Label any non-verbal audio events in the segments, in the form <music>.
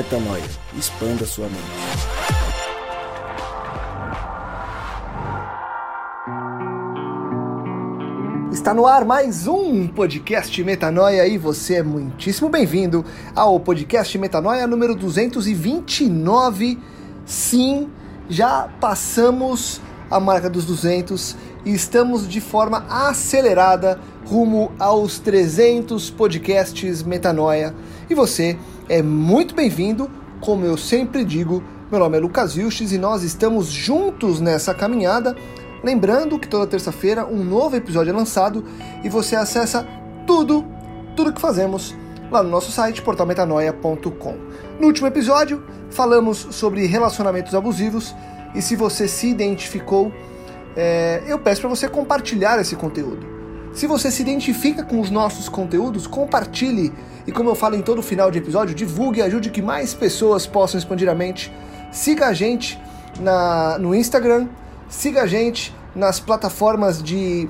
Metanoia. Expanda sua mente. Está no ar mais um podcast Metanoia e você é muitíssimo bem-vindo ao podcast Metanoia número 229. Sim, já passamos a marca dos 200 e estamos de forma acelerada rumo aos 300 podcasts Metanoia. E você é muito bem-vindo, como eu sempre digo. Meu nome é Lucas Vilches e nós estamos juntos nessa caminhada. Lembrando que toda terça-feira um novo episódio é lançado e você acessa tudo, tudo que fazemos lá no nosso site portalmetanoia.com. No último episódio falamos sobre relacionamentos abusivos e se você se identificou, é, eu peço para você compartilhar esse conteúdo. Se você se identifica com os nossos conteúdos, compartilhe e, como eu falo em todo final de episódio, divulgue e ajude que mais pessoas possam expandir a mente. Siga a gente na, no Instagram, siga a gente nas plataformas de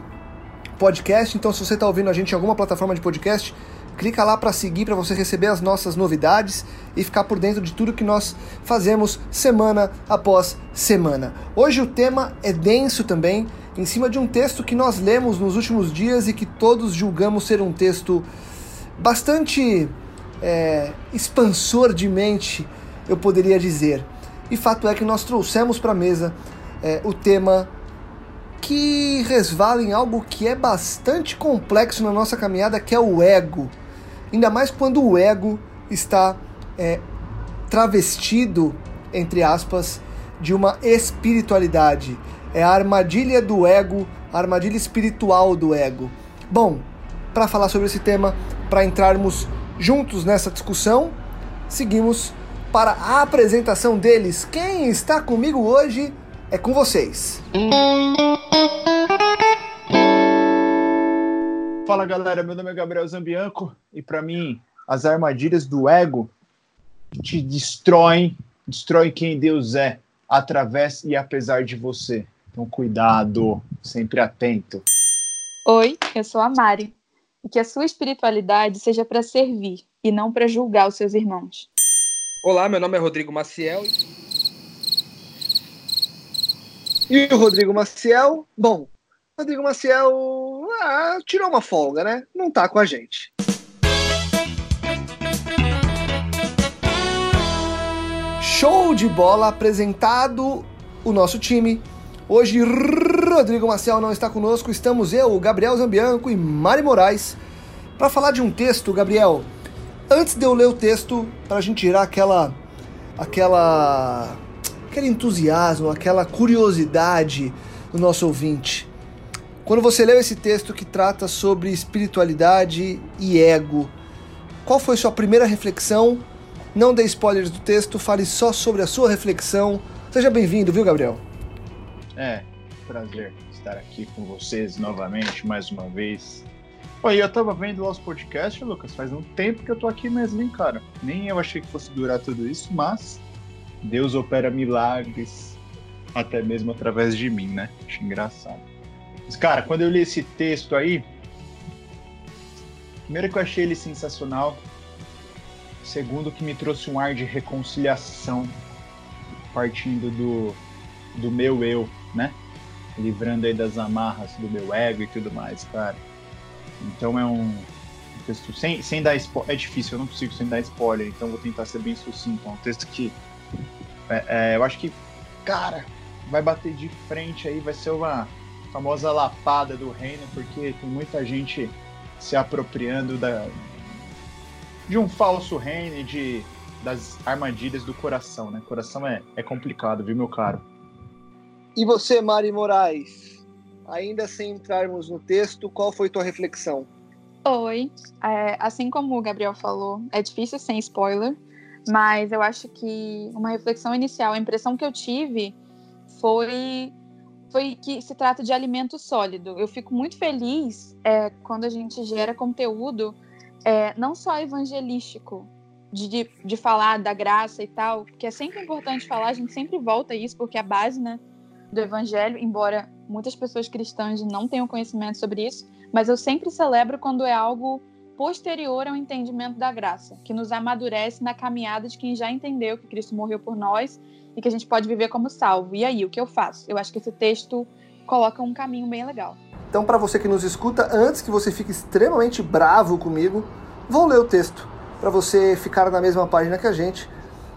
podcast. Então, se você está ouvindo a gente em alguma plataforma de podcast, clica lá para seguir, para você receber as nossas novidades e ficar por dentro de tudo que nós fazemos semana após semana. Hoje o tema é denso também em cima de um texto que nós lemos nos últimos dias e que todos julgamos ser um texto bastante é, expansor de mente, eu poderia dizer. E fato é que nós trouxemos para a mesa é, o tema que resvala em algo que é bastante complexo na nossa caminhada, que é o ego. Ainda mais quando o ego está é, travestido, entre aspas, de uma espiritualidade é a armadilha do ego, a armadilha espiritual do ego. Bom, para falar sobre esse tema, para entrarmos juntos nessa discussão, seguimos para a apresentação deles. Quem está comigo hoje é com vocês. Fala galera, meu nome é Gabriel Zambianco e para mim as armadilhas do ego te destroem, destroem quem Deus é através e apesar de você. Então, cuidado, sempre atento. Oi, eu sou a Mari. E que a sua espiritualidade seja para servir e não para julgar os seus irmãos. Olá, meu nome é Rodrigo Maciel. E o Rodrigo Maciel, bom, Rodrigo Maciel ah, tirou uma folga, né? Não tá com a gente. Show de bola apresentado o nosso time Hoje, Rodrigo Marcel não está conosco, estamos eu, Gabriel Zambianco e Mari Moraes para falar de um texto, Gabriel. Antes de eu ler o texto, para a gente tirar aquela, aquela, aquele entusiasmo, aquela curiosidade do nosso ouvinte. Quando você leu esse texto que trata sobre espiritualidade e ego, qual foi sua primeira reflexão? Não dê spoilers do texto, fale só sobre a sua reflexão. Seja bem-vindo, viu, Gabriel? É, prazer estar aqui com vocês novamente, mais uma vez. Oi, eu tava vendo lá os podcasts, Lucas, faz um tempo que eu tô aqui mesmo, hein, cara. Nem eu achei que fosse durar tudo isso, mas Deus opera milagres até mesmo através de mim, né? Acho engraçado. Mas, cara, quando eu li esse texto aí, primeiro que eu achei ele sensacional, segundo que me trouxe um ar de reconciliação partindo do, do meu eu, né? Livrando aí das amarras do meu ego e tudo mais, cara. Então é um texto sem, sem dar spoiler. É difícil, eu não consigo sem dar spoiler, então vou tentar ser bem sucinto. É um texto que é, é, eu acho que, cara, vai bater de frente aí, vai ser uma famosa lapada do reino, porque tem muita gente se apropriando da, de um falso reino e de, das armadilhas do coração, né? Coração é, é complicado, viu, meu caro? E você, Mari Moraes, ainda sem entrarmos no texto, qual foi tua reflexão? Oi, é, assim como o Gabriel falou, é difícil sem spoiler, mas eu acho que uma reflexão inicial, a impressão que eu tive foi foi que se trata de alimento sólido. Eu fico muito feliz é, quando a gente gera conteúdo é, não só evangelístico, de, de, de, falar da graça e tal, que é sempre importante falar, a gente sempre volta a isso, porque é a base, né? Do evangelho, embora muitas pessoas cristãs não tenham conhecimento sobre isso, mas eu sempre celebro quando é algo posterior ao entendimento da graça, que nos amadurece na caminhada de quem já entendeu que Cristo morreu por nós e que a gente pode viver como salvo. E aí, o que eu faço? Eu acho que esse texto coloca um caminho bem legal. Então, para você que nos escuta, antes que você fique extremamente bravo comigo, vou ler o texto para você ficar na mesma página que a gente.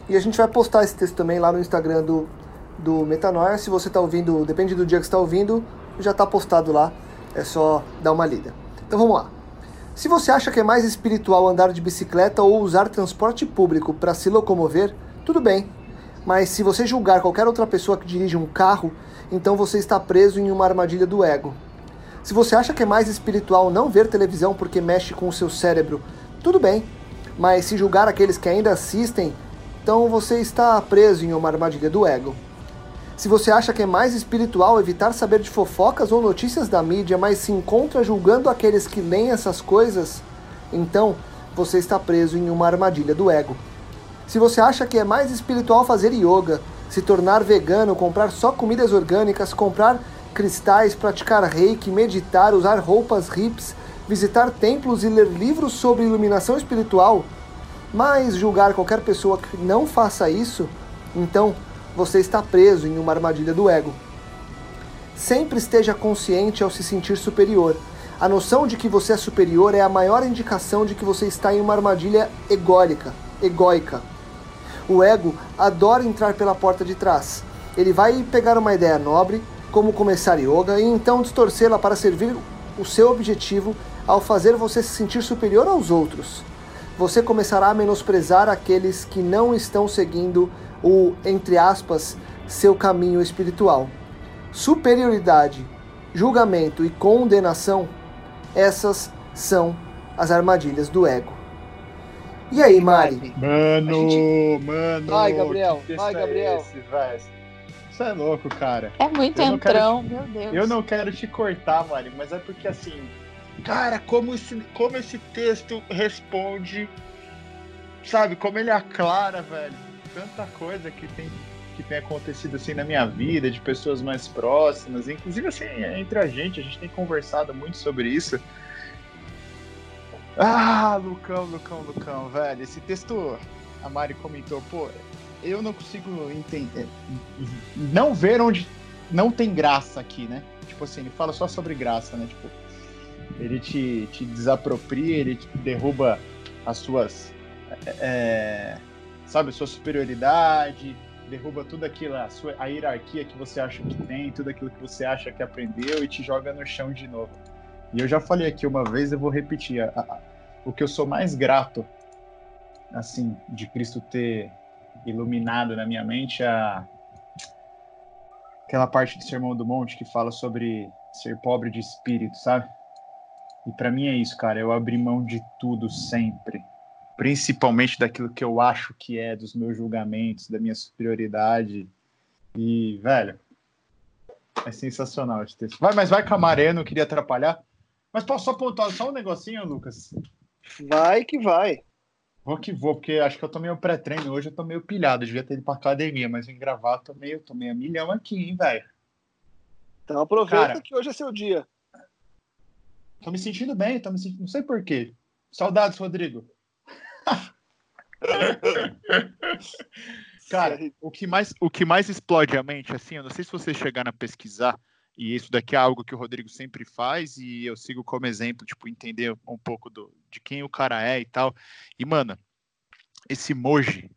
E a gente vai postar esse texto também lá no Instagram do, do Metanoia. Se você está ouvindo, depende do dia que está ouvindo, já está postado lá. É só dar uma lida. Então vamos lá. Se você acha que é mais espiritual andar de bicicleta ou usar transporte público para se locomover, tudo bem. Mas se você julgar qualquer outra pessoa que dirige um carro, então você está preso em uma armadilha do ego. Se você acha que é mais espiritual não ver televisão porque mexe com o seu cérebro, tudo bem. Mas se julgar aqueles que ainda assistem, então você está preso em uma armadilha do ego. Se você acha que é mais espiritual evitar saber de fofocas ou notícias da mídia, mas se encontra julgando aqueles que leem essas coisas, então você está preso em uma armadilha do ego. Se você acha que é mais espiritual fazer yoga, se tornar vegano, comprar só comidas orgânicas, comprar cristais, praticar reiki, meditar, usar roupas hips, visitar templos e ler livros sobre iluminação espiritual, mas julgar qualquer pessoa que não faça isso, então você está preso em uma armadilha do ego. Sempre esteja consciente ao se sentir superior. A noção de que você é superior é a maior indicação de que você está em uma armadilha ególica, egóica. O ego adora entrar pela porta de trás. Ele vai pegar uma ideia nobre, como começar yoga, e então distorcê-la para servir o seu objetivo ao fazer você se sentir superior aos outros. Você começará a menosprezar aqueles que não estão seguindo o, entre aspas, seu caminho espiritual. Superioridade, julgamento e condenação, essas são as armadilhas do ego. E aí, Mari? Mano, gente... mano. Vai, Gabriel. Vai, Gabriel. É esse, Isso é louco, cara. É muito eu entrão, meu Deus. Eu não quero te cortar, Mari, mas é porque assim, cara, como esse, como esse texto responde, sabe, como ele aclara, velho tanta coisa que tem que tem acontecido assim na minha vida, de pessoas mais próximas, inclusive assim, entre a gente, a gente tem conversado muito sobre isso. Ah, Lucão, Lucão, Lucão, velho, esse texto, a Mari comentou, pô, eu não consigo entender, não ver onde não tem graça aqui, né? Tipo assim, ele fala só sobre graça, né? Tipo, ele te, te desapropria, ele te derruba as suas. É, sabe, sua superioridade, derruba tudo aquilo, a, sua, a hierarquia que você acha que tem, tudo aquilo que você acha que aprendeu e te joga no chão de novo. E eu já falei aqui uma vez, eu vou repetir, a, a, o que eu sou mais grato, assim, de Cristo ter iluminado na minha mente a aquela parte do Sermão do Monte que fala sobre ser pobre de espírito, sabe? E para mim é isso, cara, eu abri mão de tudo sempre principalmente daquilo que eu acho que é, dos meus julgamentos, da minha superioridade. E, velho, é sensacional esse texto. Vai, mas vai camaré, não queria atrapalhar. Mas posso só pontuar só um negocinho, Lucas? Vai que vai. Vou que vou, porque acho que eu tô meio pré-treino hoje, eu tô meio pilhado, eu devia ter ido pra academia, mas em gravar tô meio, tô meio a milhão aqui, hein, velho. Então aproveita Cara, que hoje é seu dia. Tô me sentindo bem, tô me sentindo, não sei porquê. Saudades, Rodrigo. <laughs> Cara, o que, mais, o que mais explode a mente, assim, eu não sei se você chegar a pesquisar, e isso daqui é algo que o Rodrigo sempre faz, e eu sigo como exemplo, tipo, entender um pouco do, de quem o cara é e tal. E, mano, esse Moji,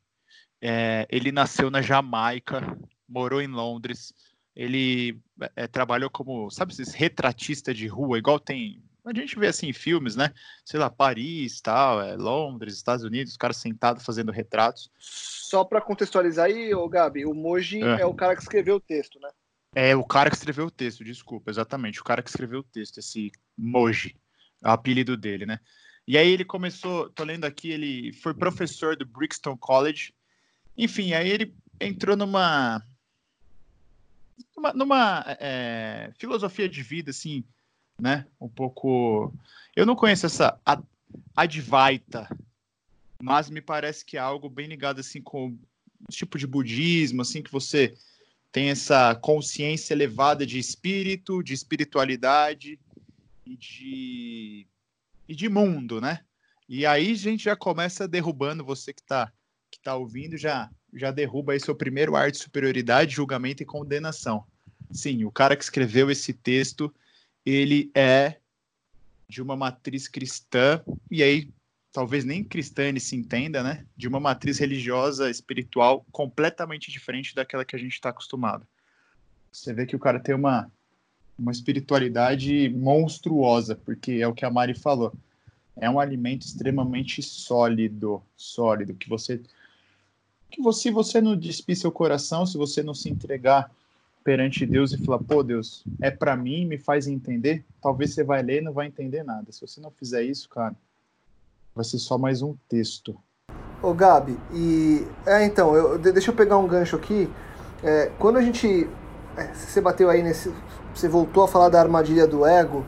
é, ele nasceu na Jamaica, morou em Londres, ele é, trabalhou como, sabe, esses retratista de rua, igual tem a gente vê assim em filmes, né? Sei lá, Paris, tal, é, Londres, Estados Unidos, os caras sentados fazendo retratos. Só para contextualizar aí, ô Gabi, o Moji é. é. o cara que escreveu o texto, né? É o cara que escreveu o texto, desculpa, exatamente, o cara que escreveu o texto, esse Moji, é o apelido dele, né? E aí ele começou, tô lendo aqui, ele foi professor do Brixton College. Enfim, aí ele entrou numa numa, numa é, filosofia de vida assim né? Um pouco. Eu não conheço essa Advaita, mas me parece que é algo bem ligado assim com tipo de budismo, assim que você tem essa consciência elevada de espírito, de espiritualidade e de e de mundo, né? E aí a gente já começa derrubando você que está que tá ouvindo, já, já derruba aí seu primeiro ar de superioridade, julgamento e condenação. Sim, o cara que escreveu esse texto, ele é de uma matriz cristã, e aí talvez nem cristã ele se entenda, né? De uma matriz religiosa, espiritual, completamente diferente daquela que a gente está acostumado. Você vê que o cara tem uma, uma espiritualidade monstruosa, porque é o que a Mari falou. É um alimento extremamente sólido, sólido, que você que você, se você não despir seu coração, se você não se entregar perante Deus e falar, pô, Deus, é para mim, me faz entender, talvez você vai ler e não vai entender nada. Se você não fizer isso, cara, vai ser só mais um texto. Ô, Gabi, e. É, então, eu, deixa eu pegar um gancho aqui. É, quando a gente. É, você bateu aí nesse. Você voltou a falar da armadilha do ego.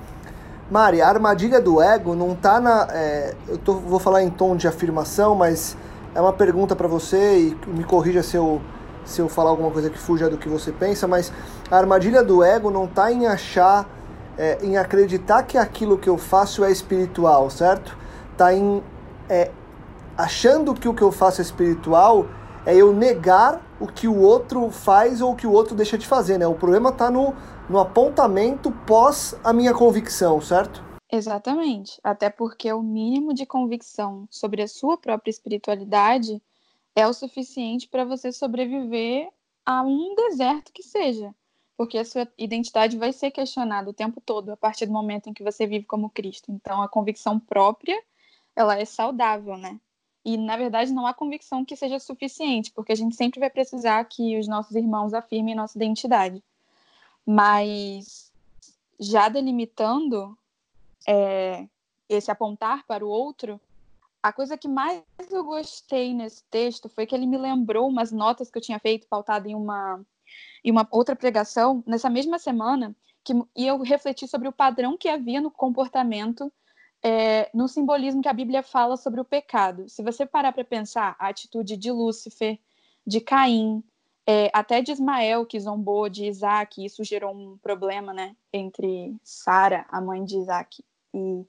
Mari, a armadilha do ego não tá na. É, eu tô, vou falar em tom de afirmação, mas é uma pergunta para você e me corrija se eu, se eu falar alguma coisa que fuja do que você pensa, mas a armadilha do ego não está em achar, é, em acreditar que aquilo que eu faço é espiritual, certo? Está em é, achando que o que eu faço é espiritual é eu negar o que o outro faz ou o que o outro deixa de fazer, né? O problema está no, no apontamento pós a minha convicção, certo? Exatamente. Até porque o mínimo de convicção sobre a sua própria espiritualidade é o suficiente para você sobreviver a um deserto que seja. Porque a sua identidade vai ser questionada o tempo todo a partir do momento em que você vive como Cristo. Então, a convicção própria, ela é saudável, né? E, na verdade, não há convicção que seja suficiente, porque a gente sempre vai precisar que os nossos irmãos afirmem nossa identidade. Mas, já delimitando é, esse apontar para o outro, a coisa que mais eu gostei nesse texto foi que ele me lembrou umas notas que eu tinha feito pautada em uma em uma outra pregação nessa mesma semana que e eu refleti sobre o padrão que havia no comportamento é, no simbolismo que a Bíblia fala sobre o pecado. Se você parar para pensar a atitude de Lúcifer, de Caim, é, até de Ismael que zombou de Isaac, isso gerou um problema, né, entre Sara, a mãe de Isaac, e,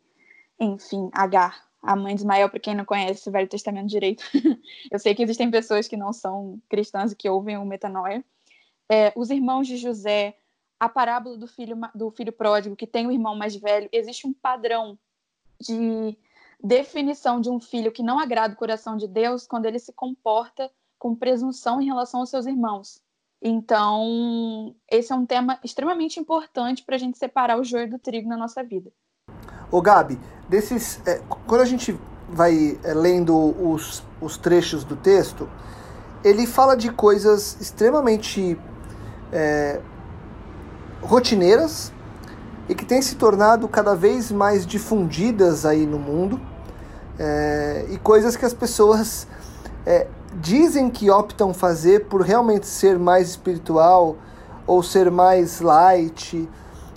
enfim, Agar, a mãe de Ismael, para quem não conhece o Velho Testamento direito. <laughs> eu sei que existem pessoas que não são cristãs e que ouvem o metanoia. É, os irmãos de José, a parábola do filho, do filho pródigo, que tem o irmão mais velho, existe um padrão de definição de um filho que não agrada o coração de Deus quando ele se comporta com presunção em relação aos seus irmãos. Então, esse é um tema extremamente importante para a gente separar o joio do trigo na nossa vida. Ô Gabi, desses, é, quando a gente vai é, lendo os, os trechos do texto, ele fala de coisas extremamente é, rotineiras e que têm se tornado cada vez mais difundidas aí no mundo é, e coisas que as pessoas é, dizem que optam fazer por realmente ser mais espiritual ou ser mais light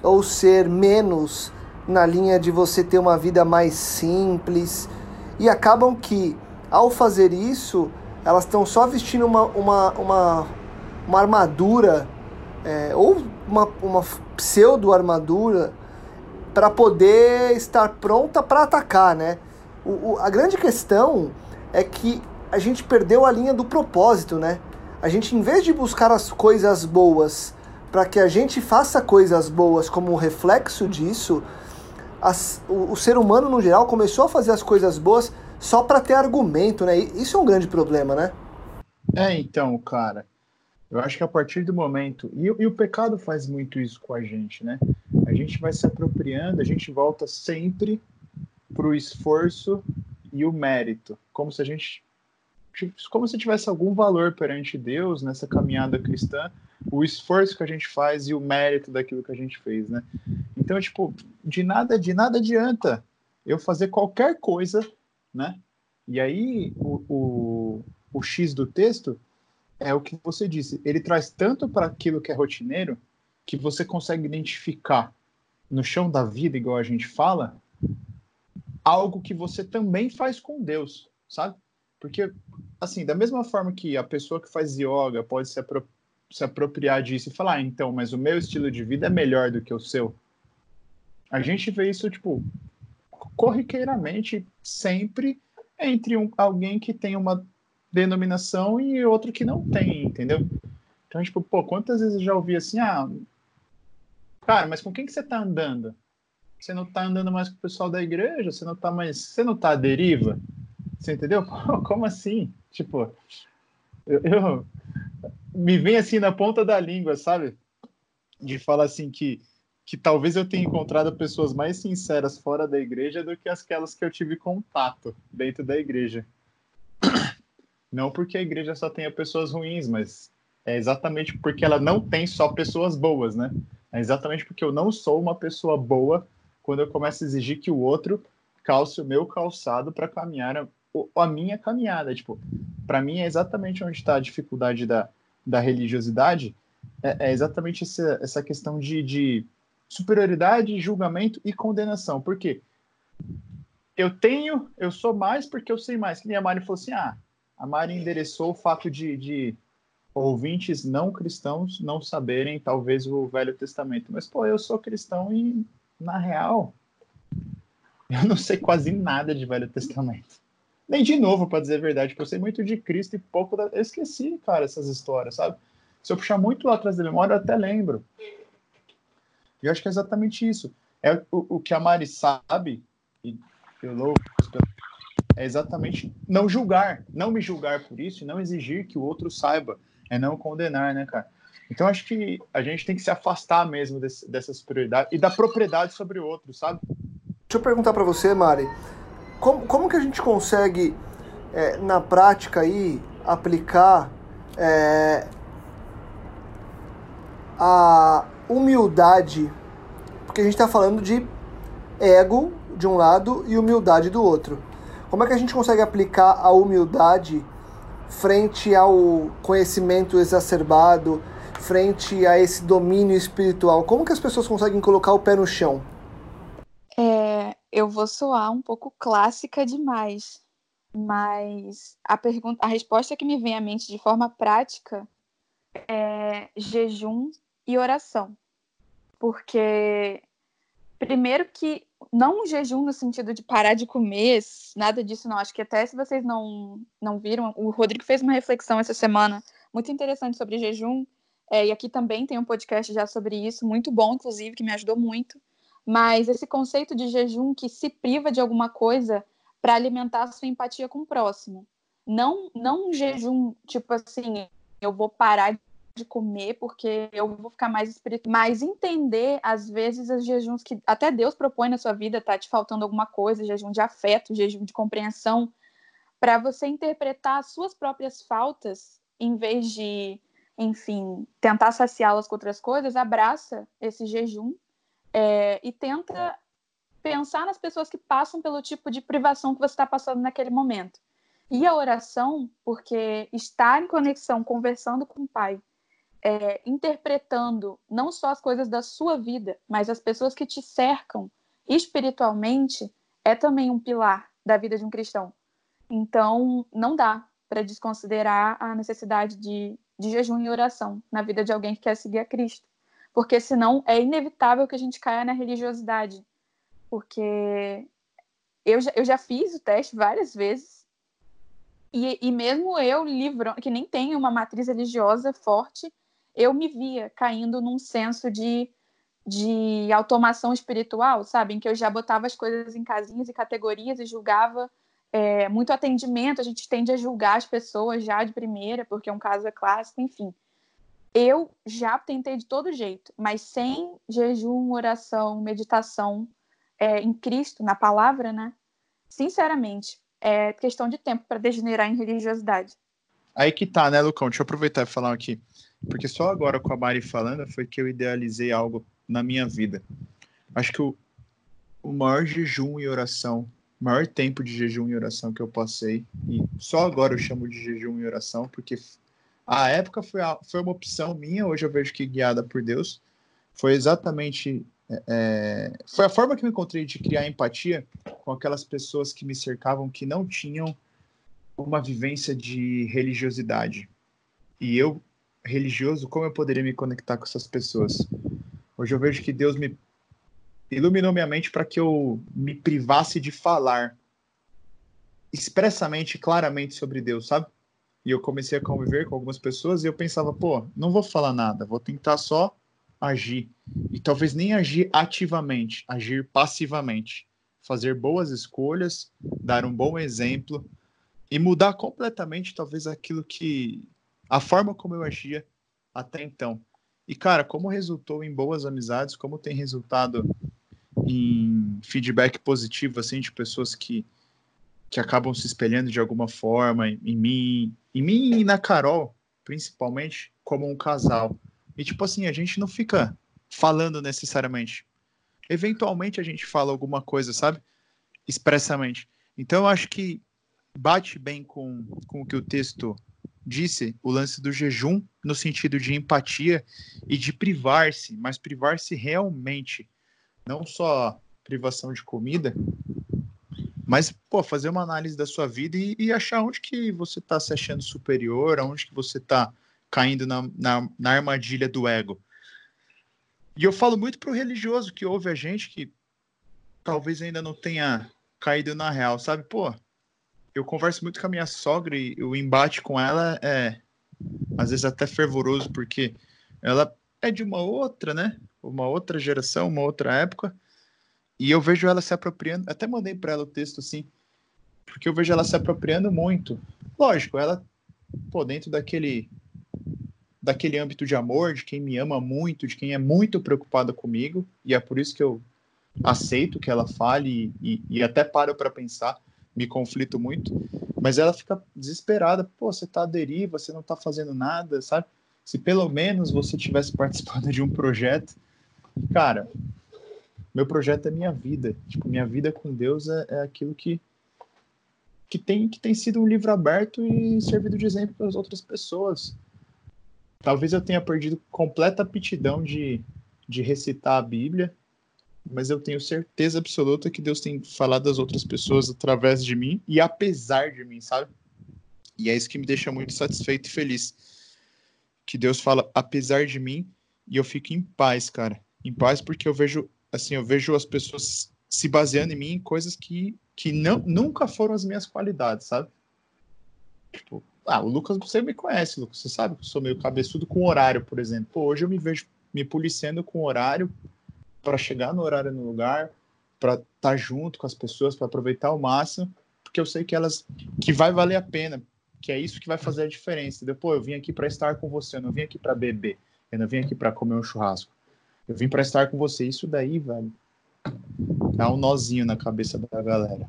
ou ser menos na linha de você ter uma vida mais simples e acabam que ao fazer isso elas estão só vestindo uma, uma, uma, uma armadura é, ou uma, uma pseudo armadura para poder estar pronta para atacar, né? O, o, a grande questão é que a gente perdeu a linha do propósito, né? A gente, em vez de buscar as coisas boas para que a gente faça coisas boas como reflexo disso, as, o, o, ser humano no geral começou a fazer as coisas boas só para ter argumento, né? Isso é um grande problema, né? É, então, cara, eu acho que a partir do momento. E, e, o pecado faz muito isso com a gente, né? A gente vai se apropriando, a gente volta sempre para o esforço e o mérito, como se a gente. Como se tivesse algum valor perante Deus nessa caminhada cristã, o esforço que a gente faz e o mérito daquilo que a gente fez, né? Então, tipo, de nada, de nada adianta eu fazer qualquer coisa, né? E aí, o, o, o X do texto é o que você disse. Ele traz tanto para aquilo que é rotineiro que você consegue identificar no chão da vida, igual a gente fala, algo que você também faz com Deus, sabe? Porque, assim, da mesma forma que a pessoa que faz yoga pode se, apro se apropriar disso e falar, ah, então, mas o meu estilo de vida é melhor do que o seu. A gente vê isso, tipo, corriqueiramente, sempre entre um, alguém que tem uma denominação e outro que não tem, entendeu? Então, tipo, pô, quantas vezes eu já ouvi assim, ah, cara, mas com quem que você tá andando? Você não tá andando mais com o pessoal da igreja? Você não tá mais, você não tá à deriva? Você entendeu? <laughs> Como assim? Tipo, eu, eu me vem assim na ponta da língua, sabe? De falar assim que que talvez eu tenha encontrado pessoas mais sinceras fora da igreja do que aquelas que eu tive contato dentro da igreja. <coughs> Não porque a igreja só tenha pessoas ruins, mas é exatamente porque ela não tem só pessoas boas, né? É exatamente porque eu não sou uma pessoa boa quando eu começo a exigir que o outro calce o meu calçado para caminhar a, a, minha caminhada. Tipo, para mim é exatamente onde está a dificuldade da, da religiosidade. É, é exatamente essa, essa questão de, de superioridade, julgamento e condenação. Por quê? Eu tenho, eu sou mais porque eu sei mais. Que nem a Mari falou assim: ah, a Mari endereçou o fato de, de ouvintes não cristãos não saberem, talvez, o Velho Testamento. Mas, pô, eu sou cristão e, na real, <laughs> eu não sei quase nada de Velho Testamento. Nem de novo, para dizer a verdade, porque eu sei muito de Cristo e pouco da. Eu esqueci, cara, essas histórias, sabe? Se eu puxar muito lá atrás da memória, eu até lembro. E eu acho que é exatamente isso. É o, o que a Mari sabe, e eu louco, é exatamente não julgar, não me julgar por isso e não exigir que o outro saiba, é não condenar, né, cara? Então acho que a gente tem que se afastar mesmo desse, dessa superioridade e da propriedade sobre o outro, sabe? Deixa eu perguntar para você, Mari, como, como que a gente consegue, é, na prática aí, aplicar é, a, humildade, porque a gente está falando de ego de um lado e humildade do outro. Como é que a gente consegue aplicar a humildade frente ao conhecimento exacerbado, frente a esse domínio espiritual? Como que as pessoas conseguem colocar o pé no chão? Eu vou soar um pouco clássica demais, mas a pergunta, a resposta que me vem à mente de forma prática é jejum e oração. Porque, primeiro, que não um jejum no sentido de parar de comer, nada disso não. Acho que até se vocês não, não viram, o Rodrigo fez uma reflexão essa semana muito interessante sobre jejum. É, e aqui também tem um podcast já sobre isso, muito bom, inclusive, que me ajudou muito. Mas esse conceito de jejum que se priva de alguma coisa para alimentar a sua empatia com o próximo. Não, não um jejum, tipo assim, eu vou parar de comer porque eu vou ficar mais espiritual. Mas entender, às vezes, os jejuns que até Deus propõe na sua vida, tá te faltando alguma coisa, jejum de afeto, jejum de compreensão, para você interpretar as suas próprias faltas, em vez de, enfim, tentar saciá-las com outras coisas, abraça esse jejum é, e tenta pensar nas pessoas que passam pelo tipo de privação que você está passando naquele momento. E a oração, porque estar em conexão, conversando com o Pai, é, interpretando não só as coisas da sua vida, mas as pessoas que te cercam espiritualmente, é também um pilar da vida de um cristão. Então, não dá para desconsiderar a necessidade de, de jejum e oração na vida de alguém que quer seguir a Cristo. Porque senão é inevitável que a gente caia na religiosidade. Porque eu já, eu já fiz o teste várias vezes. E, e mesmo eu, livro, que nem tenho uma matriz religiosa forte, eu me via caindo num senso de, de automação espiritual, sabe? Em que eu já botava as coisas em casinhas e categorias e julgava é, muito atendimento, a gente tende a julgar as pessoas já de primeira, porque é um caso é clássico, enfim. Eu já tentei de todo jeito, mas sem jejum, oração, meditação é, em Cristo, na palavra, né? Sinceramente, é questão de tempo para degenerar em religiosidade. Aí que tá, né, Lucão? Deixa eu aproveitar e falar aqui. Porque só agora com a Mari falando foi que eu idealizei algo na minha vida. Acho que o, o maior jejum e oração, maior tempo de jejum e oração que eu passei, e só agora eu chamo de jejum e oração, porque a época foi, a, foi uma opção minha, hoje eu vejo que guiada por Deus, foi exatamente. É, é foi a forma que eu encontrei de criar empatia com aquelas pessoas que me cercavam que não tinham uma vivência de religiosidade. E eu religioso, como eu poderia me conectar com essas pessoas? Hoje eu vejo que Deus me iluminou minha mente para que eu me privasse de falar expressamente, claramente sobre Deus, sabe? E eu comecei a conviver com algumas pessoas e eu pensava, pô, não vou falar nada, vou tentar só agir. E talvez nem agir ativamente, agir passivamente. Fazer boas escolhas, dar um bom exemplo e mudar completamente, talvez, aquilo que. a forma como eu agia até então. E, cara, como resultou em boas amizades, como tem resultado em feedback positivo, assim, de pessoas que, que acabam se espelhando de alguma forma em, em mim, em mim e na Carol, principalmente, como um casal. E, tipo assim, a gente não fica falando necessariamente. Eventualmente a gente fala alguma coisa, sabe? Expressamente. Então eu acho que bate bem com, com o que o texto disse, o lance do jejum, no sentido de empatia e de privar-se, mas privar-se realmente. Não só privação de comida, mas, pô, fazer uma análise da sua vida e, e achar onde que você está se achando superior, onde que você está caindo na, na, na, armadilha do ego. E eu falo muito pro religioso que ouve a gente que talvez ainda não tenha caído na real, sabe? Pô, eu converso muito com a minha sogra e o embate com ela é às vezes até fervoroso, porque ela é de uma outra, né? Uma outra geração, uma outra época. E eu vejo ela se apropriando, até mandei para ela o texto assim, porque eu vejo ela se apropriando muito. Lógico, ela, pô, dentro daquele daquele âmbito de amor, de quem me ama muito, de quem é muito preocupada comigo, e é por isso que eu aceito que ela fale e, e até paro para pensar, me conflito muito, mas ela fica desesperada, pô, você tá à deriva, você não tá fazendo nada, sabe? Se pelo menos você tivesse <laughs> participado de um projeto, cara, meu projeto é minha vida, tipo, minha vida com Deus é, é aquilo que que tem que tem sido um livro aberto e servido de exemplo para as outras pessoas Talvez eu tenha perdido completa aptidão de, de recitar a Bíblia, mas eu tenho certeza absoluta que Deus tem falado das outras pessoas através de mim e apesar de mim, sabe? E é isso que me deixa muito satisfeito e feliz. Que Deus fala apesar de mim e eu fico em paz, cara. Em paz porque eu vejo, assim, eu vejo as pessoas se baseando em mim em coisas que, que não, nunca foram as minhas qualidades, sabe? Tipo, ah, o Lucas, você me conhece, Lucas. Você sabe que eu sou meio cabeçudo com horário, por exemplo. Pô, hoje eu me vejo me policiando com horário para chegar no horário no lugar, para estar tá junto com as pessoas, para aproveitar ao máximo, porque eu sei que elas que vai valer a pena, que é isso que vai fazer a diferença. Depois eu vim aqui para estar com você, eu não vim aqui para beber, eu não vim aqui para comer um churrasco. Eu vim para estar com você. Isso daí, velho, dá um nozinho na cabeça da galera.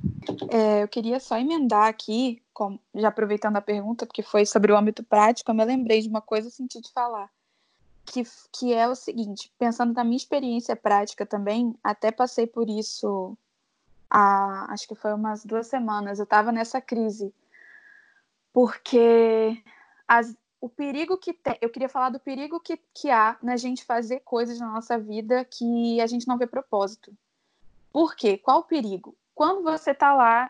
É, eu queria só emendar aqui, já aproveitando a pergunta, porque foi sobre o âmbito prático, eu me lembrei de uma coisa que senti de falar. Que, que é o seguinte, pensando na minha experiência prática também, até passei por isso há, acho que foi umas duas semanas, eu estava nessa crise. Porque as, o perigo que tem, eu queria falar do perigo que, que há na gente fazer coisas na nossa vida que a gente não vê propósito. Por quê? Qual o perigo? Quando você está lá,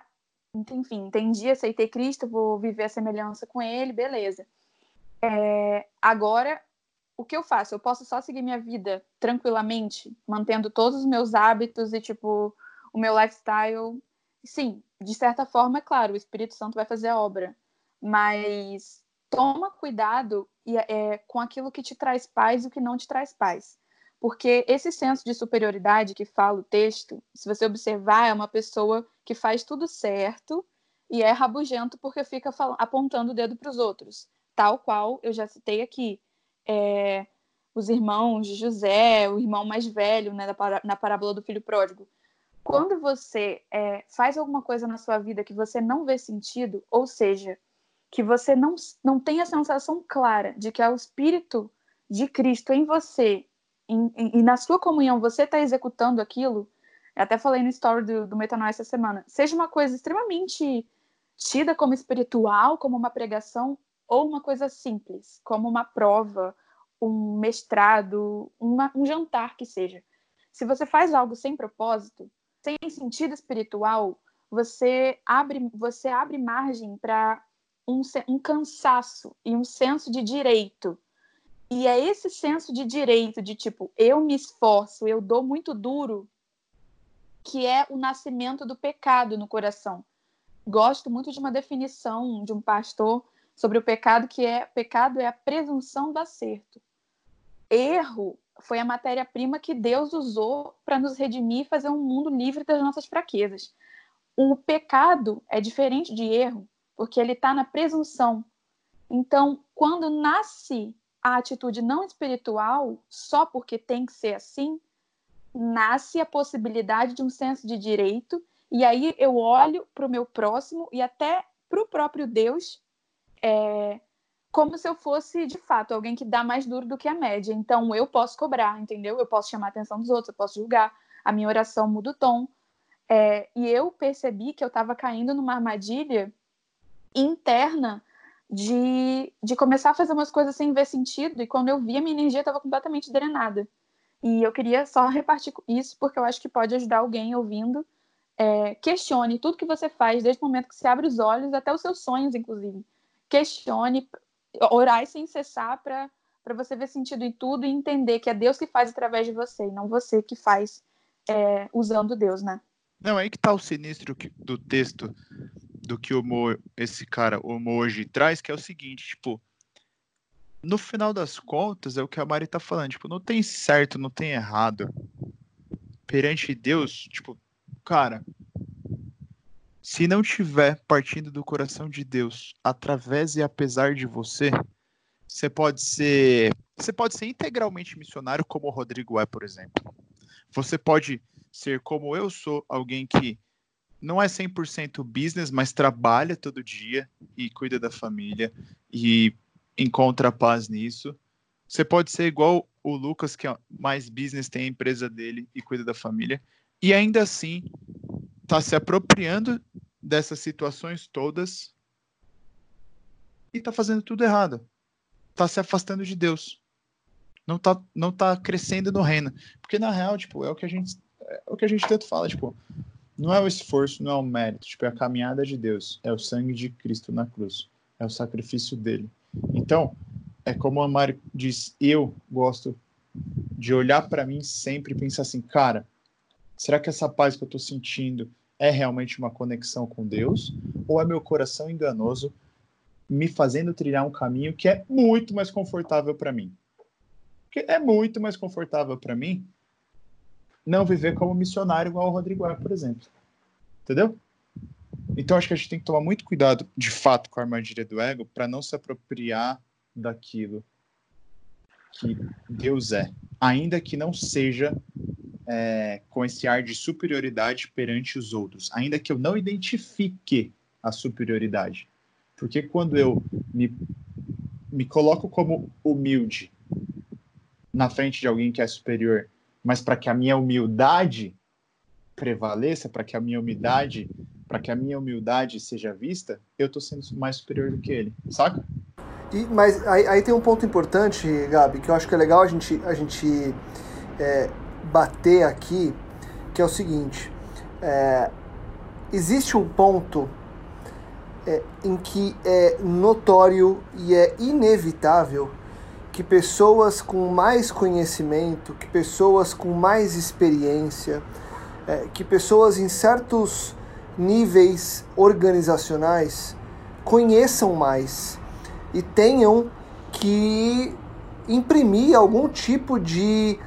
enfim, entendi, aceitei Cristo, vou viver a semelhança com Ele, beleza. É, agora, o que eu faço? Eu posso só seguir minha vida tranquilamente, mantendo todos os meus hábitos e, tipo, o meu lifestyle. Sim, de certa forma, é claro, o Espírito Santo vai fazer a obra, mas toma cuidado é, com aquilo que te traz paz e o que não te traz paz. Porque esse senso de superioridade que fala o texto, se você observar, é uma pessoa que faz tudo certo e é rabugento porque fica apontando o dedo para os outros. Tal qual eu já citei aqui. É, os irmãos de José, o irmão mais velho, né, na parábola do filho pródigo. Quando você é, faz alguma coisa na sua vida que você não vê sentido, ou seja, que você não, não tem a sensação clara de que é o Espírito de Cristo em você e, na sua comunhão você está executando aquilo, eu até falei no story do, do Metanoia essa semana, seja uma coisa extremamente tida como espiritual, como uma pregação, ou uma coisa simples, como uma prova, um mestrado, uma, um jantar que seja. Se você faz algo sem propósito, sem sentido espiritual, você abre, você abre margem para um, um cansaço e um senso de direito e é esse senso de direito, de tipo, eu me esforço, eu dou muito duro, que é o nascimento do pecado no coração. Gosto muito de uma definição de um pastor sobre o pecado, que é pecado é a presunção do acerto. Erro foi a matéria-prima que Deus usou para nos redimir e fazer um mundo livre das nossas fraquezas. O pecado é diferente de erro, porque ele está na presunção. Então, quando nasce a atitude não espiritual, só porque tem que ser assim, nasce a possibilidade de um senso de direito, e aí eu olho para o meu próximo e até para o próprio Deus é, como se eu fosse, de fato, alguém que dá mais duro do que a média. Então, eu posso cobrar, entendeu? Eu posso chamar a atenção dos outros, eu posso julgar, a minha oração muda o tom. É, e eu percebi que eu estava caindo numa armadilha interna de, de começar a fazer umas coisas sem ver sentido, e quando eu vi, a minha energia estava completamente drenada. E eu queria só repartir isso, porque eu acho que pode ajudar alguém ouvindo. É, questione tudo que você faz, desde o momento que você abre os olhos até os seus sonhos, inclusive questione, orar sem cessar para para você ver sentido em tudo e entender que é Deus que faz através de você, e não você que faz é, usando Deus, né? Não, aí que tá o sinistro do texto do que o Mo, esse cara, o Moji, traz, que é o seguinte, tipo, no final das contas, é o que a Mari tá falando, tipo, não tem certo, não tem errado. Perante Deus, tipo, cara, se não tiver partindo do coração de Deus, através e apesar de você, você pode ser, você pode ser integralmente missionário como o Rodrigo é, por exemplo. Você pode ser como eu sou, alguém que não é 100% business, mas trabalha todo dia e cuida da família e encontra paz nisso. Você pode ser igual o Lucas, que é mais business, tem a empresa dele e cuida da família, e ainda assim está se apropriando dessas situações todas e está fazendo tudo errado. Está se afastando de Deus. Não está não tá crescendo no reino. Porque na real, tipo, é o que a gente é o que a gente tanto fala, tipo, não é o esforço, não é o mérito, tipo, é a caminhada de Deus, é o sangue de Cristo na cruz, é o sacrifício dele. Então, é como a Mari diz, eu gosto de olhar para mim sempre e pensar assim, cara, será que essa paz que eu estou sentindo é realmente uma conexão com Deus ou é meu coração enganoso me fazendo trilhar um caminho que é muito mais confortável para mim? Porque é muito mais confortável para mim não viver como missionário igual o Rodrigo é, por exemplo. Entendeu? Então acho que a gente tem que tomar muito cuidado, de fato, com a armadilha do ego para não se apropriar daquilo que Deus é, ainda que não seja é, com esse ar de superioridade perante os outros, ainda que eu não identifique a superioridade. Porque quando eu me, me coloco como humilde na frente de alguém que é superior, mas para que a minha humildade prevaleça, para que a minha humildade, para que a minha humildade seja vista, eu estou sendo mais superior do que ele, saca? E, mas aí, aí, tem um ponto importante, Gabi, que eu acho que é legal a gente, a gente é, bater aqui, que é o seguinte: é, existe um ponto é, em que é notório e é inevitável que pessoas com mais conhecimento, que pessoas com mais experiência, é, que pessoas em certos níveis organizacionais conheçam mais e tenham que imprimir algum tipo de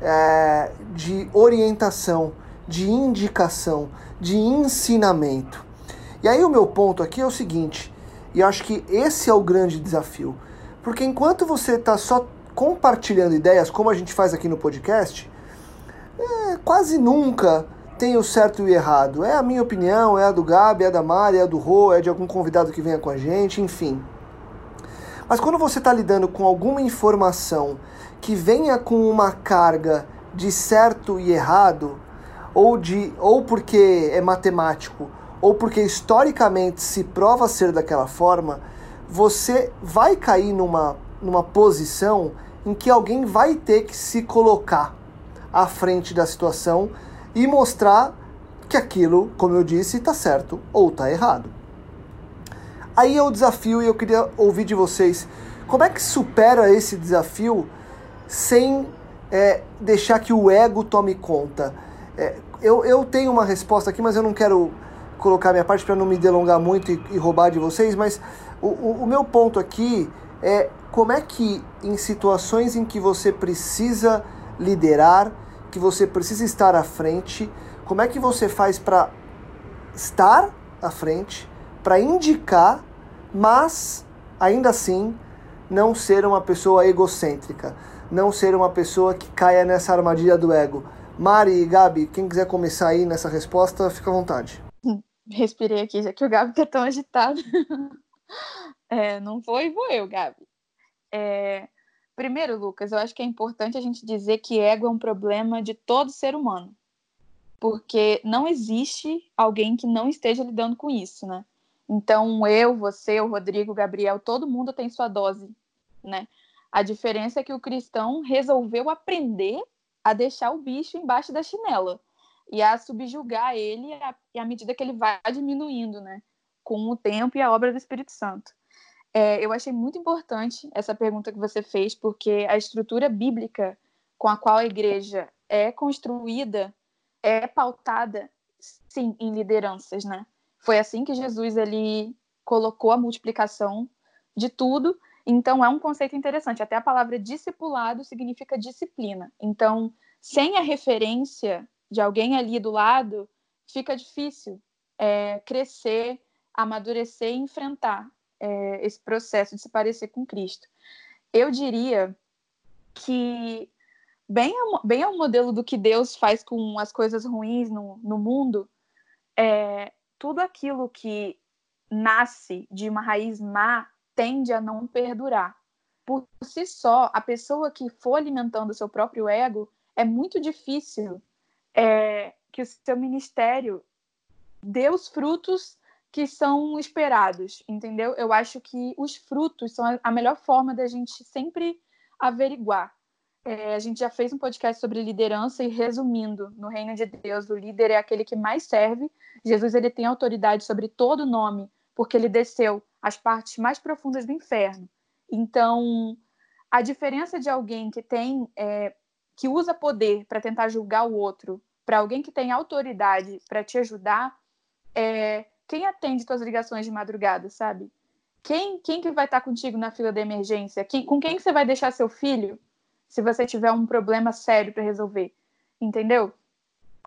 é, de orientação, de indicação, de ensinamento. E aí o meu ponto aqui é o seguinte, e acho que esse é o grande desafio, porque enquanto você está só compartilhando ideias, como a gente faz aqui no podcast, é, quase nunca tem o certo e o errado. É a minha opinião, é a do Gabi, é a da Mari, é a do Rô, é de algum convidado que venha com a gente, enfim. Mas quando você está lidando com alguma informação que venha com uma carga de certo e errado, ou, de, ou porque é matemático, ou porque historicamente se prova ser daquela forma, você vai cair numa, numa posição em que alguém vai ter que se colocar à frente da situação e mostrar que aquilo, como eu disse, está certo ou está errado. Aí é o desafio e eu queria ouvir de vocês como é que supera esse desafio sem é, deixar que o ego tome conta. É, eu, eu tenho uma resposta aqui, mas eu não quero colocar minha parte para não me delongar muito e, e, roubar de vocês, mas o, o, o meu ponto aqui é como é que em situações em que você precisa liderar, que você precisa estar à frente, como é que você faz para estar à frente, para indicar, mas ainda assim não ser uma pessoa egocêntrica, não ser uma pessoa que caia nessa armadilha do ego. Mari e Gabi, quem quiser começar aí nessa resposta, fica à vontade. Respirei aqui, já que o Gabi tá tão agitado. <laughs> é, não foi, vou eu, Gabi. É, primeiro, Lucas, eu acho que é importante a gente dizer que ego é um problema de todo ser humano. Porque não existe alguém que não esteja lidando com isso, né? Então, eu, você, o Rodrigo, o Gabriel, todo mundo tem sua dose, né? A diferença é que o cristão resolveu aprender a deixar o bicho embaixo da chinela e a subjugar ele à, medida que ele vai diminuindo, né? Com o tempo e a obra do Espírito Santo. É, eu achei muito importante essa pergunta que você fez, porque a estrutura bíblica com a qual a igreja é construída é pautada, sim, em lideranças, né? Foi assim que Jesus ele colocou a multiplicação de tudo. Então é um conceito interessante. Até a palavra discipulado significa disciplina. Então, sem a referência de alguém ali do lado, fica difícil é, crescer, amadurecer e enfrentar é, esse processo de se parecer com Cristo. Eu diria que, bem ao, bem ao modelo do que Deus faz com as coisas ruins no, no mundo, é, tudo aquilo que nasce de uma raiz má tende a não perdurar. Por si só, a pessoa que for alimentando o seu próprio ego, é muito difícil é, que o seu ministério dê os frutos que são esperados, entendeu? Eu acho que os frutos são a melhor forma da gente sempre averiguar. É, a gente já fez um podcast sobre liderança e resumindo, no reino de Deus, o líder é aquele que mais serve. Jesus ele tem autoridade sobre todo nome, porque ele desceu às partes mais profundas do inferno. Então, a diferença de alguém que tem é, que usa poder para tentar julgar o outro, para alguém que tem autoridade para te ajudar, é, quem atende suas ligações de madrugada, sabe? Quem, quem que vai estar contigo na fila da emergência? Quem, com quem que você vai deixar seu filho se você tiver um problema sério para resolver? Entendeu?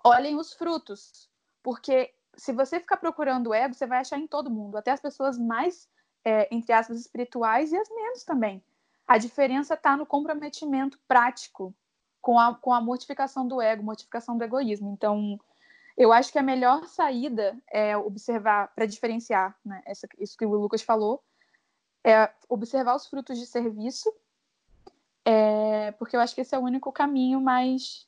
Olhem os frutos, porque se você ficar procurando o ego, você vai achar em todo mundo, até as pessoas mais, é, entre aspas, espirituais e as menos também. A diferença está no comprometimento prático com a, com a mortificação do ego, mortificação do egoísmo. Então, eu acho que a melhor saída é observar, para diferenciar né, essa, isso que o Lucas falou, é observar os frutos de serviço, é, porque eu acho que esse é o único caminho mais,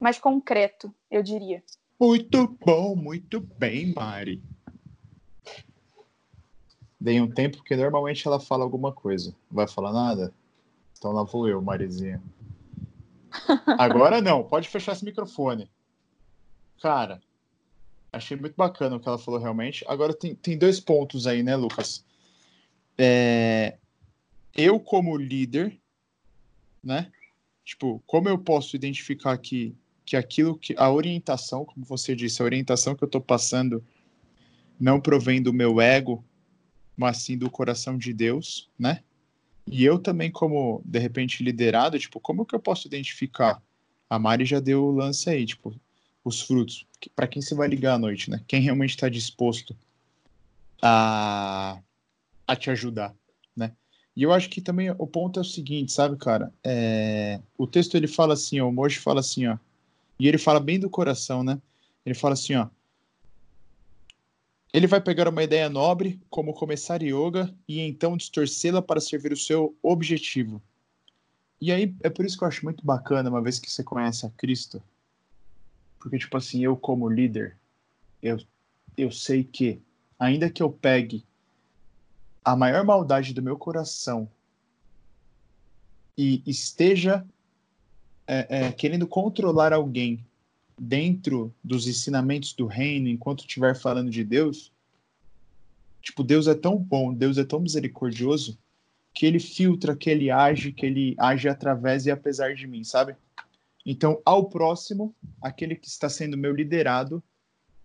mais concreto, eu diria. Muito bom, muito bem, Mari. Dei um tempo, porque normalmente ela fala alguma coisa. Não vai falar nada? Então lá vou eu, Marizinha. <laughs> Agora não, pode fechar esse microfone. Cara, achei muito bacana o que ela falou realmente. Agora tem, tem dois pontos aí, né, Lucas? É, eu, como líder, né? Tipo, como eu posso identificar que, que aquilo que. A orientação, como você disse, a orientação que eu tô passando não provém do meu ego, mas sim do coração de Deus, né? E eu também, como, de repente, liderado, tipo, como que eu posso identificar? A Mari já deu o lance aí, tipo, os frutos. Para quem você vai ligar à noite, né? Quem realmente está disposto a, a te ajudar, né? E eu acho que também o ponto é o seguinte, sabe, cara? É, o texto ele fala assim, ó, o Moji fala assim, ó, e ele fala bem do coração, né? Ele fala assim, ó. Ele vai pegar uma ideia nobre, como começar yoga, e então distorcê-la para servir o seu objetivo. E aí é por isso que eu acho muito bacana, uma vez que você conhece a Cristo, porque, tipo assim, eu como líder, eu, eu sei que, ainda que eu pegue a maior maldade do meu coração e esteja é, é, querendo controlar alguém dentro dos ensinamentos do reino, enquanto estiver falando de Deus, tipo, Deus é tão bom, Deus é tão misericordioso, que ele filtra, que ele age, que ele age através e apesar de mim, sabe? Então, ao próximo, aquele que está sendo meu liderado,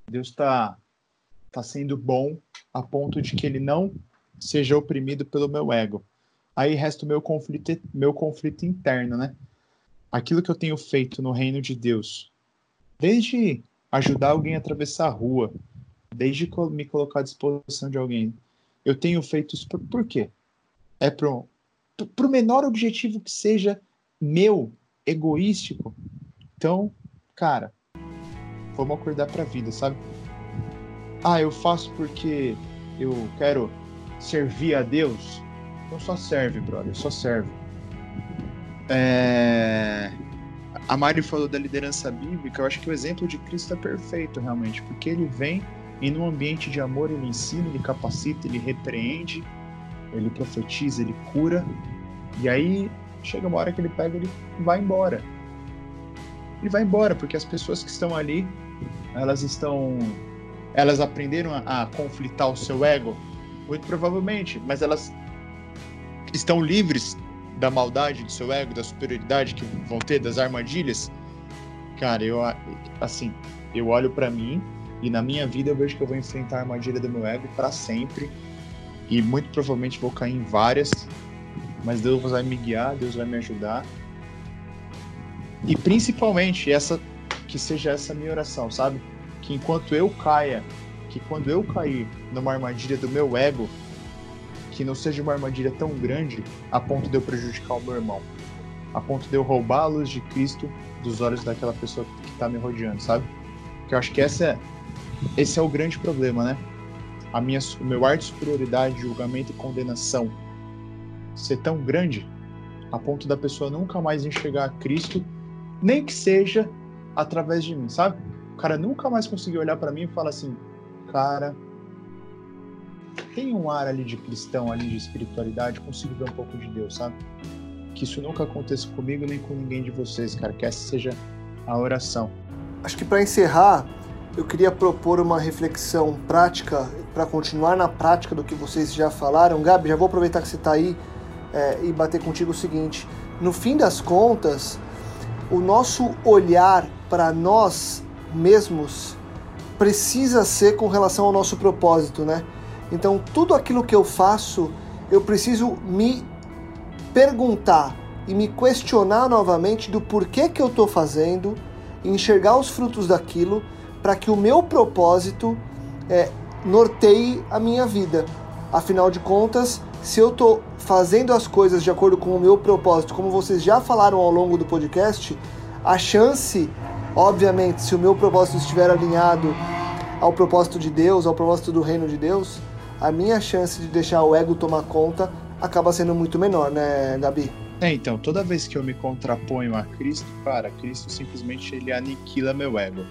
Deus está tá sendo bom a ponto de que ele não seja oprimido pelo meu ego. Aí resta o meu conflito, meu conflito interno, né? Aquilo que eu tenho feito no reino de Deus, desde ajudar alguém a atravessar a rua, desde me colocar à disposição de alguém, eu tenho feito isso por, por quê? É para o menor objetivo que seja meu, egoístico. Então, cara, vamos acordar para a vida, sabe? Ah, eu faço porque eu quero servir a Deus. Então só serve, brother, só serve. É... A Mari falou da liderança bíblica, eu acho que o exemplo de Cristo é perfeito, realmente, porque ele vem e num ambiente de amor ele ensina, ele capacita, ele repreende, ele profetiza, ele cura, e aí chega uma hora que ele pega ele vai embora. Ele vai embora, porque as pessoas que estão ali, elas estão. Elas aprenderam a, a conflitar o seu ego? Muito provavelmente, mas elas estão livres da maldade do seu ego, da superioridade que vão ter, das armadilhas. Cara, eu assim, eu olho para mim e na minha vida eu vejo que eu vou enfrentar a armadilha do meu ego para sempre e muito provavelmente vou cair em várias mas Deus vai me guiar, Deus vai me ajudar. E principalmente essa que seja essa minha oração, sabe? Que enquanto eu caia, que quando eu cair numa armadilha do meu ego, que não seja uma armadilha tão grande a ponto de eu prejudicar o meu irmão, a ponto de eu roubar a luz de Cristo dos olhos daquela pessoa que está me rodeando, sabe? Que eu acho que essa é, esse é o grande problema, né? A minha, o meu ar de superioridade, julgamento e condenação ser tão grande a ponto da pessoa nunca mais enxergar Cristo, nem que seja através de mim, sabe? O cara nunca mais conseguiu olhar para mim e falar assim, cara, tem um ar ali de cristão, ali de espiritualidade, consigo ver um pouco de Deus, sabe? Que isso nunca aconteça comigo nem com ninguém de vocês, cara. Que essa seja a oração. Acho que para encerrar, eu queria propor uma reflexão prática para continuar na prática do que vocês já falaram. Gabi, já vou aproveitar que você está aí é, e bater contigo o seguinte: no fim das contas, o nosso olhar para nós mesmos precisa ser com relação ao nosso propósito, né? Então, tudo aquilo que eu faço, eu preciso me perguntar e me questionar novamente do porquê que eu estou fazendo, enxergar os frutos daquilo, para que o meu propósito é, norteie a minha vida. Afinal de contas, se eu estou fazendo as coisas de acordo com o meu propósito, como vocês já falaram ao longo do podcast, a chance, obviamente, se o meu propósito estiver alinhado ao propósito de Deus, ao propósito do reino de Deus, a minha chance de deixar o ego tomar conta acaba sendo muito menor, né, Gabi? É, então, toda vez que eu me contraponho a Cristo, cara, Cristo simplesmente ele aniquila meu ego.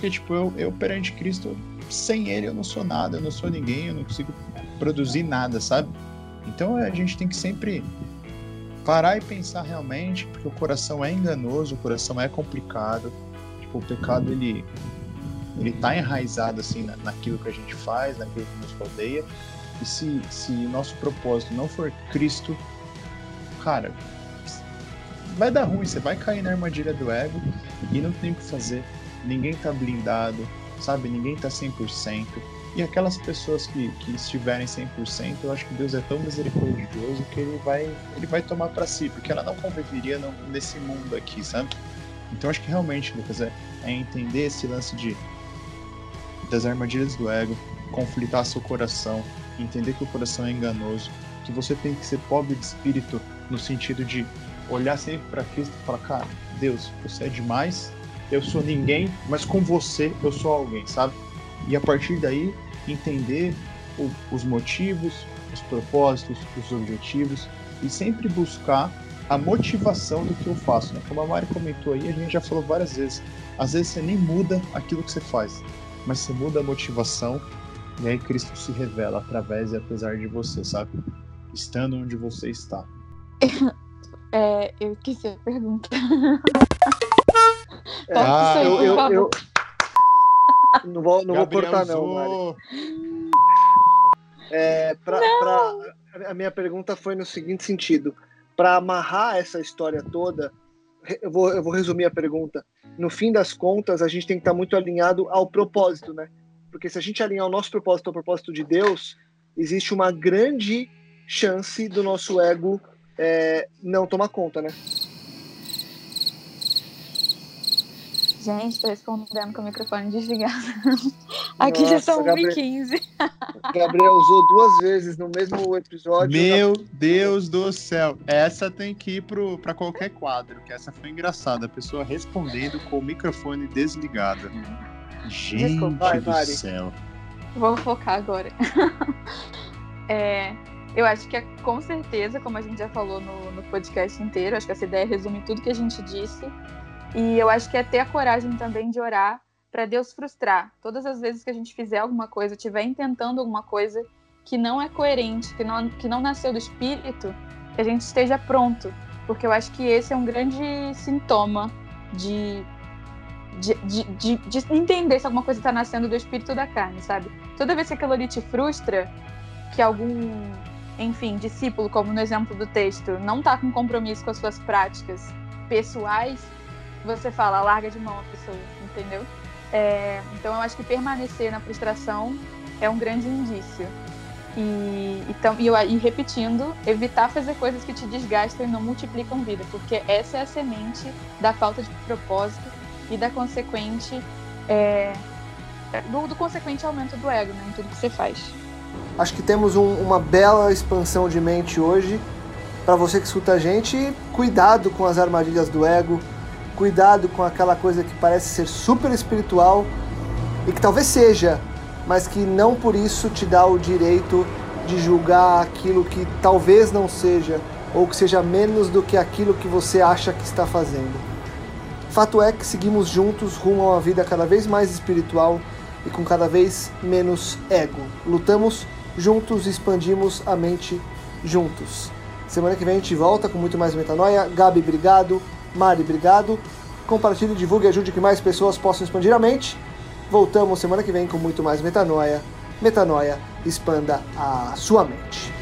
Porque, tipo, eu, eu perante Cristo, sem ele eu não sou nada, eu não sou ninguém, eu não consigo produzir nada, sabe? Então a gente tem que sempre parar e pensar realmente, porque o coração é enganoso, o coração é complicado. Tipo, o pecado ele ele tá enraizado assim na, naquilo que a gente faz, naquilo que nos rodeia. E se se nosso propósito não for Cristo, cara, vai dar ruim, você vai cair na armadilha do ego e não tem o que fazer. Ninguém tá blindado, sabe? Ninguém tá 100%. E aquelas pessoas que, que estiverem 100%, eu acho que Deus é tão misericordioso que ele vai, ele vai tomar para si, porque ela não conviveria nesse mundo aqui, sabe? Então acho que realmente, Lucas, é, é entender esse lance de das armadilhas do ego, conflitar seu coração, entender que o coração é enganoso, que você tem que ser pobre de espírito no sentido de olhar sempre para Cristo e falar, cara, Deus, você é demais, eu sou ninguém, mas com você eu sou alguém, sabe? e a partir daí entender o, os motivos, os propósitos, os objetivos e sempre buscar a motivação do que eu faço. Né? Como a Mari comentou aí, a gente já falou várias vezes. Às vezes você nem muda aquilo que você faz, mas você muda a motivação e aí Cristo se revela através e apesar de você, sabe? Estando onde você está. <laughs> É, eu esqueci a pergunta. <laughs> ah, eu, eu, eu, <laughs> não vou, não vou cortar, não, Mari. É, pra, pra, a minha pergunta foi no seguinte sentido: para amarrar essa história toda, eu vou, eu vou resumir a pergunta. No fim das contas, a gente tem que estar muito alinhado ao propósito, né? Porque se a gente alinhar o nosso propósito ao propósito de Deus, existe uma grande chance do nosso ego é, não tomar conta, né? Gente, tô respondendo com o microfone desligado. <laughs> Aqui Nossa, já são 1h15. Gabriel usou duas vezes no mesmo episódio. Meu Deus do céu. Essa tem que ir pro, pra qualquer quadro, que essa foi engraçada. A pessoa respondendo com o microfone desligado. Gente Desculpa, do céu. Vou focar agora. <laughs> é, eu acho que é, com certeza, como a gente já falou no, no podcast inteiro, acho que essa ideia resume tudo que a gente disse e eu acho que é ter a coragem também de orar para Deus frustrar. Todas as vezes que a gente fizer alguma coisa, estiver intentando alguma coisa que não é coerente, que não, que não nasceu do espírito, que a gente esteja pronto. Porque eu acho que esse é um grande sintoma de, de, de, de, de entender se alguma coisa está nascendo do espírito da carne, sabe? Toda vez que aquilo ali te frustra, que algum, enfim, discípulo, como no exemplo do texto, não está com compromisso com as suas práticas pessoais, você fala, larga de mão a pessoa, entendeu? É, então eu acho que permanecer na frustração é um grande indício. E, então, e, e, repetindo, evitar fazer coisas que te desgastam e não multiplicam vida, porque essa é a semente da falta de propósito e da consequente é, do, do, consequente aumento do ego né, em tudo que você faz. Acho que temos um, uma bela expansão de mente hoje. Para você que escuta a gente, cuidado com as armadilhas do ego, Cuidado com aquela coisa que parece ser super espiritual e que talvez seja, mas que não por isso te dá o direito de julgar aquilo que talvez não seja ou que seja menos do que aquilo que você acha que está fazendo. Fato é que seguimos juntos rumo a uma vida cada vez mais espiritual e com cada vez menos ego. Lutamos juntos e expandimos a mente juntos. Semana que vem a gente volta com muito mais metanoia. Gabi, obrigado. Mari, obrigado. Compartilhe, divulgue e ajude que mais pessoas possam expandir a mente. Voltamos semana que vem com muito mais metanoia. Metanoia, expanda a sua mente.